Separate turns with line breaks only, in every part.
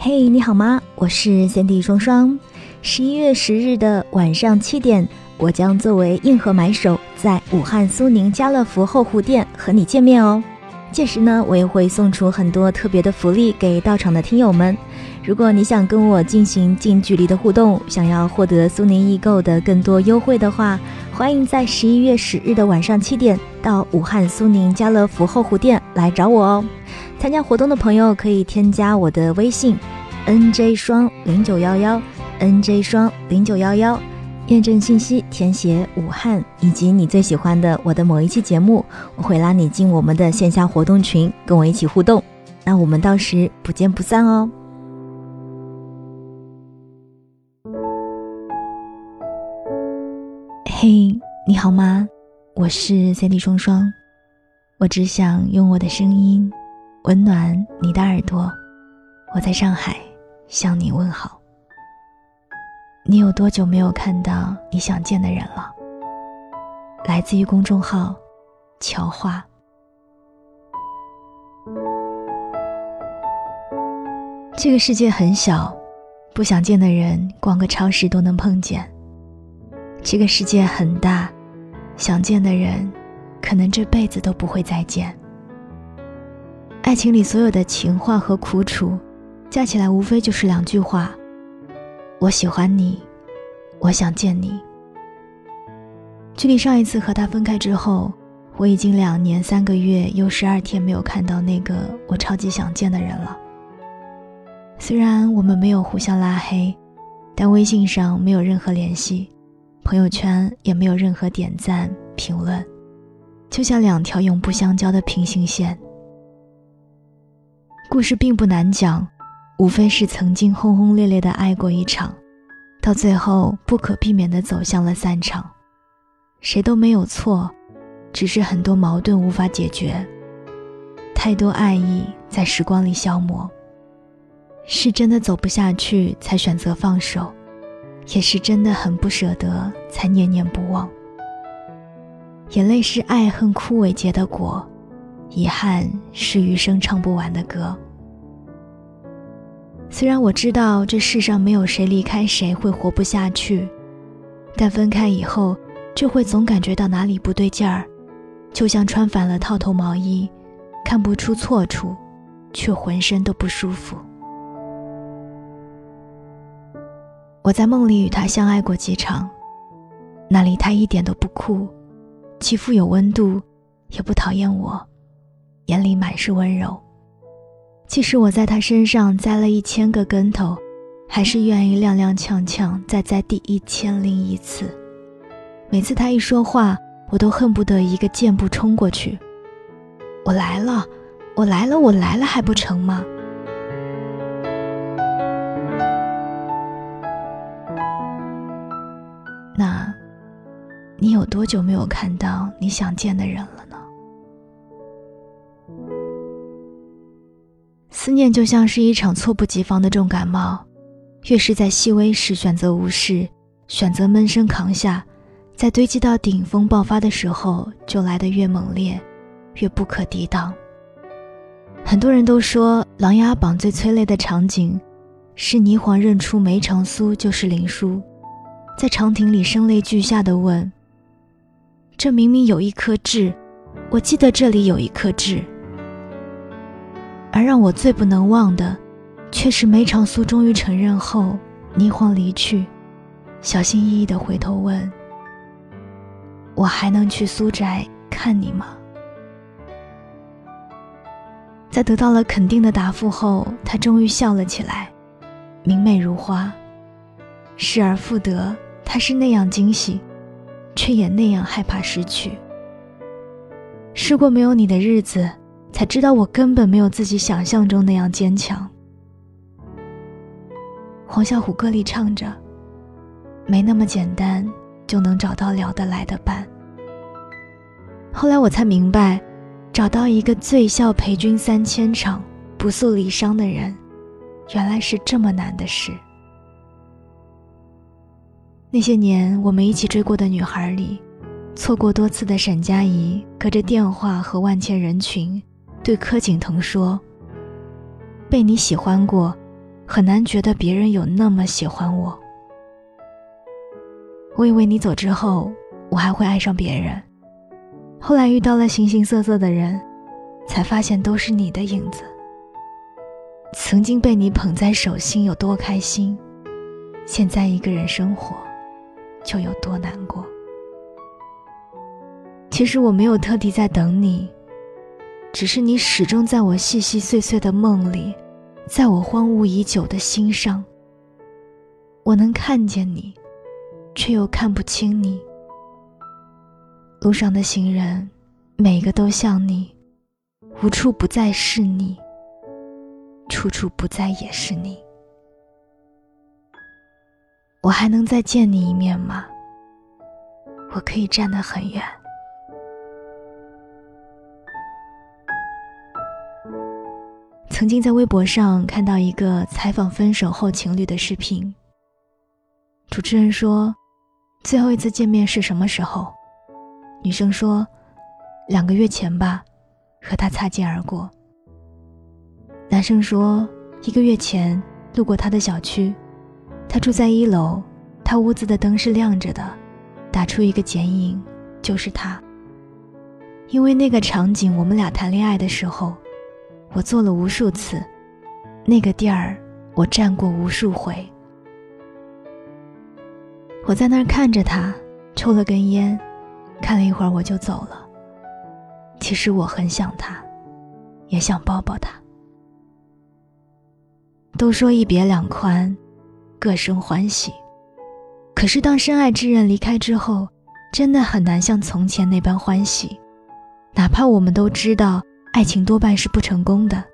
嘿，你好吗？我是三 D 双双。十一月十日的晚上七点，我将作为硬核买手，在武汉苏宁家乐福后湖店和你见面哦。届时呢，我也会送出很多特别的福利给到场的听友们。如果你想跟我进行近距离的互动，想要获得苏宁易购的更多优惠的话，欢迎在十一月十日的晚上七点到武汉苏宁家乐福后湖店来找我哦。参加活动的朋友可以添加我的微信，nj 双零九幺幺，nj 双零九幺幺。验证信息，填写武汉以及你最喜欢的我的某一期节目，我会拉你进我们的线下活动群，跟我一起互动。那我们到时不见不散哦。嘿，你好吗？我是 CD 双双，我只想用我的声音温暖你的耳朵。我在上海向你问好。你有多久没有看到你想见的人了？来自于公众号“乔话”。这个世界很小，不想见的人逛个超市都能碰见。这个世界很大，想见的人可能这辈子都不会再见。爱情里所有的情话和苦楚，加起来无非就是两句话。我喜欢你，我想见你。距离上一次和他分开之后，我已经两年三个月又十二天没有看到那个我超级想见的人了。虽然我们没有互相拉黑，但微信上没有任何联系，朋友圈也没有任何点赞评论，就像两条永不相交的平行线。故事并不难讲。无非是曾经轰轰烈烈的爱过一场，到最后不可避免的走向了散场，谁都没有错，只是很多矛盾无法解决，太多爱意在时光里消磨。是真的走不下去才选择放手，也是真的很不舍得才念念不忘。眼泪是爱恨枯萎结的果，遗憾是余生唱不完的歌。虽然我知道这世上没有谁离开谁会活不下去，但分开以后就会总感觉到哪里不对劲儿，就像穿反了套头毛衣，看不出错处，却浑身都不舒服。我在梦里与他相爱过几场，那里他一点都不酷，既富有温度，也不讨厌我，眼里满是温柔。即使我在他身上栽了一千个跟头，还是愿意踉踉跄跄再栽第一千零一次。每次他一说话，我都恨不得一个箭步冲过去。我来了，我来了，我来了，还不成吗？你有多久没有看到你想见的人了呢？思念就像是一场猝不及防的重感冒，越是在细微时选择无视，选择闷声扛下，在堆积到顶峰爆发的时候，就来得越猛烈，越不可抵挡。很多人都说，《琅琊榜》最催泪的场景，是霓凰认出梅长苏就是林殊，在长亭里声泪俱下的问：“这明明有一颗痣，我记得这里有一颗痣。”而让我最不能忘的，却是梅长苏终于承认后，霓凰离去，小心翼翼地回头问：“我还能去苏宅看你吗？”在得到了肯定的答复后，他终于笑了起来，明媚如花。失而复得，他是那样惊喜，却也那样害怕失去。试过没有你的日子。才知道我根本没有自己想象中那样坚强。黄小琥歌里唱着：“没那么简单就能找到聊得来的伴。”后来我才明白，找到一个醉笑陪君三千场、不诉离殇的人，原来是这么难的事。那些年我们一起追过的女孩里，错过多次的沈佳宜，隔着电话和万千人群。对柯景腾说：“被你喜欢过，很难觉得别人有那么喜欢我。我以为你走之后，我还会爱上别人，后来遇到了形形色色的人，才发现都是你的影子。曾经被你捧在手心有多开心，现在一个人生活，就有多难过。其实我没有特地在等你，只是你始终在我细细碎碎的梦里，在我荒芜已久的心上。我能看见你，却又看不清你。路上的行人，每个都像你，无处不在是你。处处不在也是你，我还能再见你一面吗？我可以站得很远。曾经在微博上看到一个采访分手后情侣的视频，主持人说：“最后一次见面是什么时候？”女生说：“两个月前吧，和他擦肩而过。”男生说：“一个月前路过他的小区，他住在一楼，他屋子的灯是亮着的，打出一个剪影，就是他。因为那个场景，我们俩谈恋爱的时候，我做了无数次，那个地儿我站过无数回。我在那儿看着他，抽了根烟，看了一会儿我就走了。其实我很想他，也想抱抱他。”都说一别两宽，各生欢喜。可是当深爱之人离开之后，真的很难像从前那般欢喜。哪怕我们都知道爱情多半是不成功的，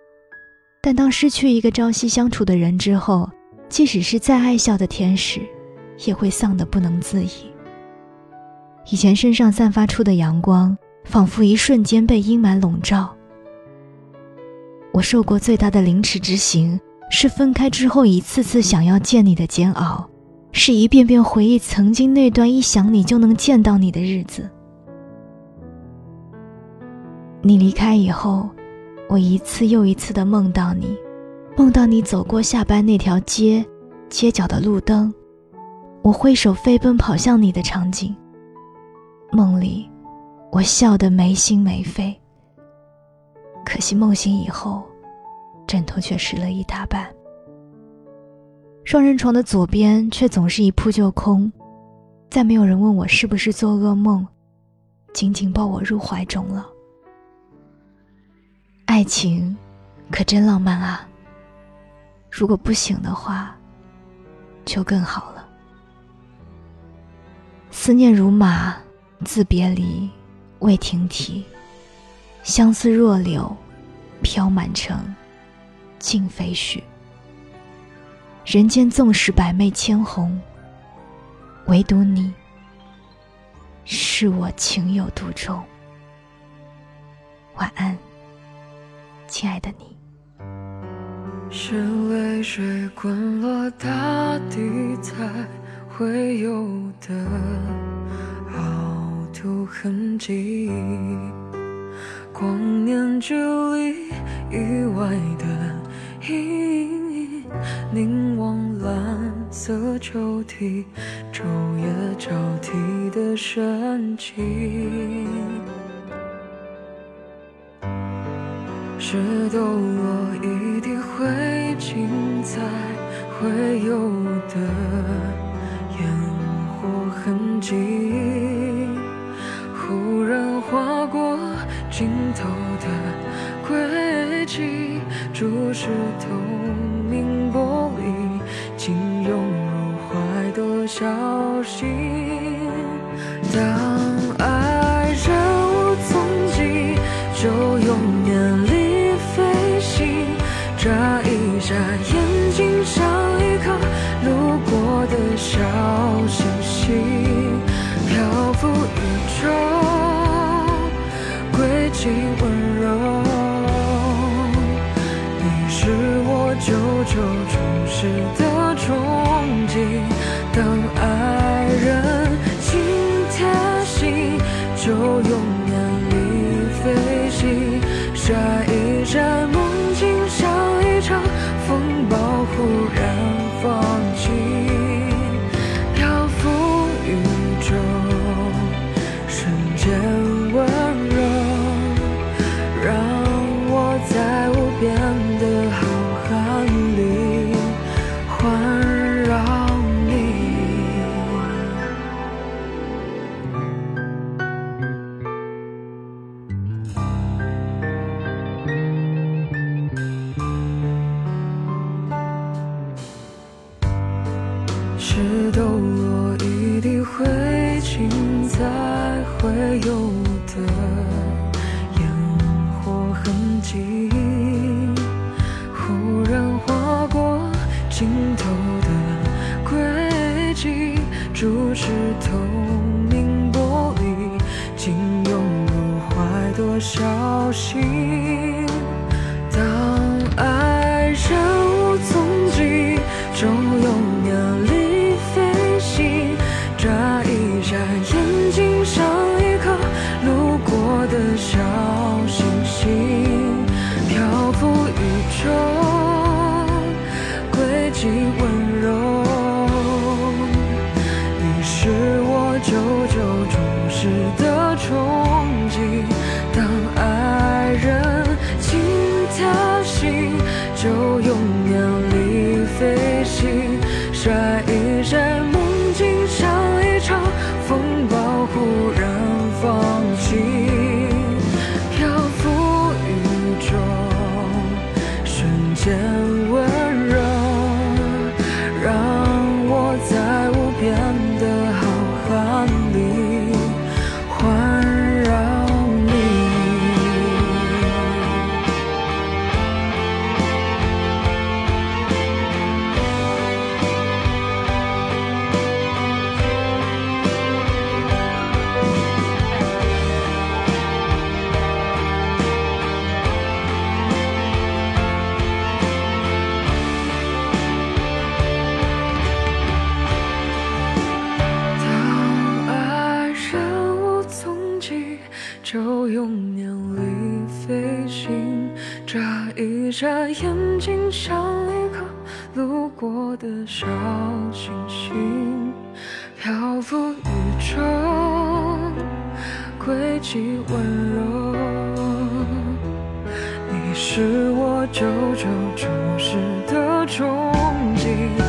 但当失去一个朝夕相处的人之后，即使是再爱笑的天使，也会丧得不能自已。以前身上散发出的阳光，仿佛一瞬间被阴霾笼罩。我受过最大的凌迟之刑。是分开之后一次次想要见你的煎熬，是一遍遍回忆曾经那段一想你就能见到你的日子。你离开以后，我一次又一次的梦到你，梦到你走过下班那条街，街角的路灯，我挥手飞奔跑向你的场景。梦里，我笑得没心没肺。可惜梦醒以后。枕头却湿了一大半，双人床的左边却总是一铺就空，再没有人问我是不是做噩梦，紧紧抱我入怀中了。爱情，可真浪漫啊！如果不醒的话，就更好了。思念如马，自别离未停蹄，相思若柳，飘满城。尽飞絮。人间纵使百媚千红，唯独你，是我情有独钟。晚安，亲爱的你。
是泪水滚落大地才会有的凹凸痕迹，光年距离以外的。隐隐凝望蓝色抽屉，昼夜交替的深情，是抖落一地灰烬才会有的烟火痕迹，忽然划过尽头的轨迹。注视透明玻璃，请涌入怀的小心。当爱人无踪迹，就用念力飞行。眨一下眼睛，像一颗路过的小重是抖落一地灰烬才会有的烟火痕迹。眨眼睛，像一颗路过的小星星，漂浮宇宙，轨迹温柔。你是我久久注视的终极。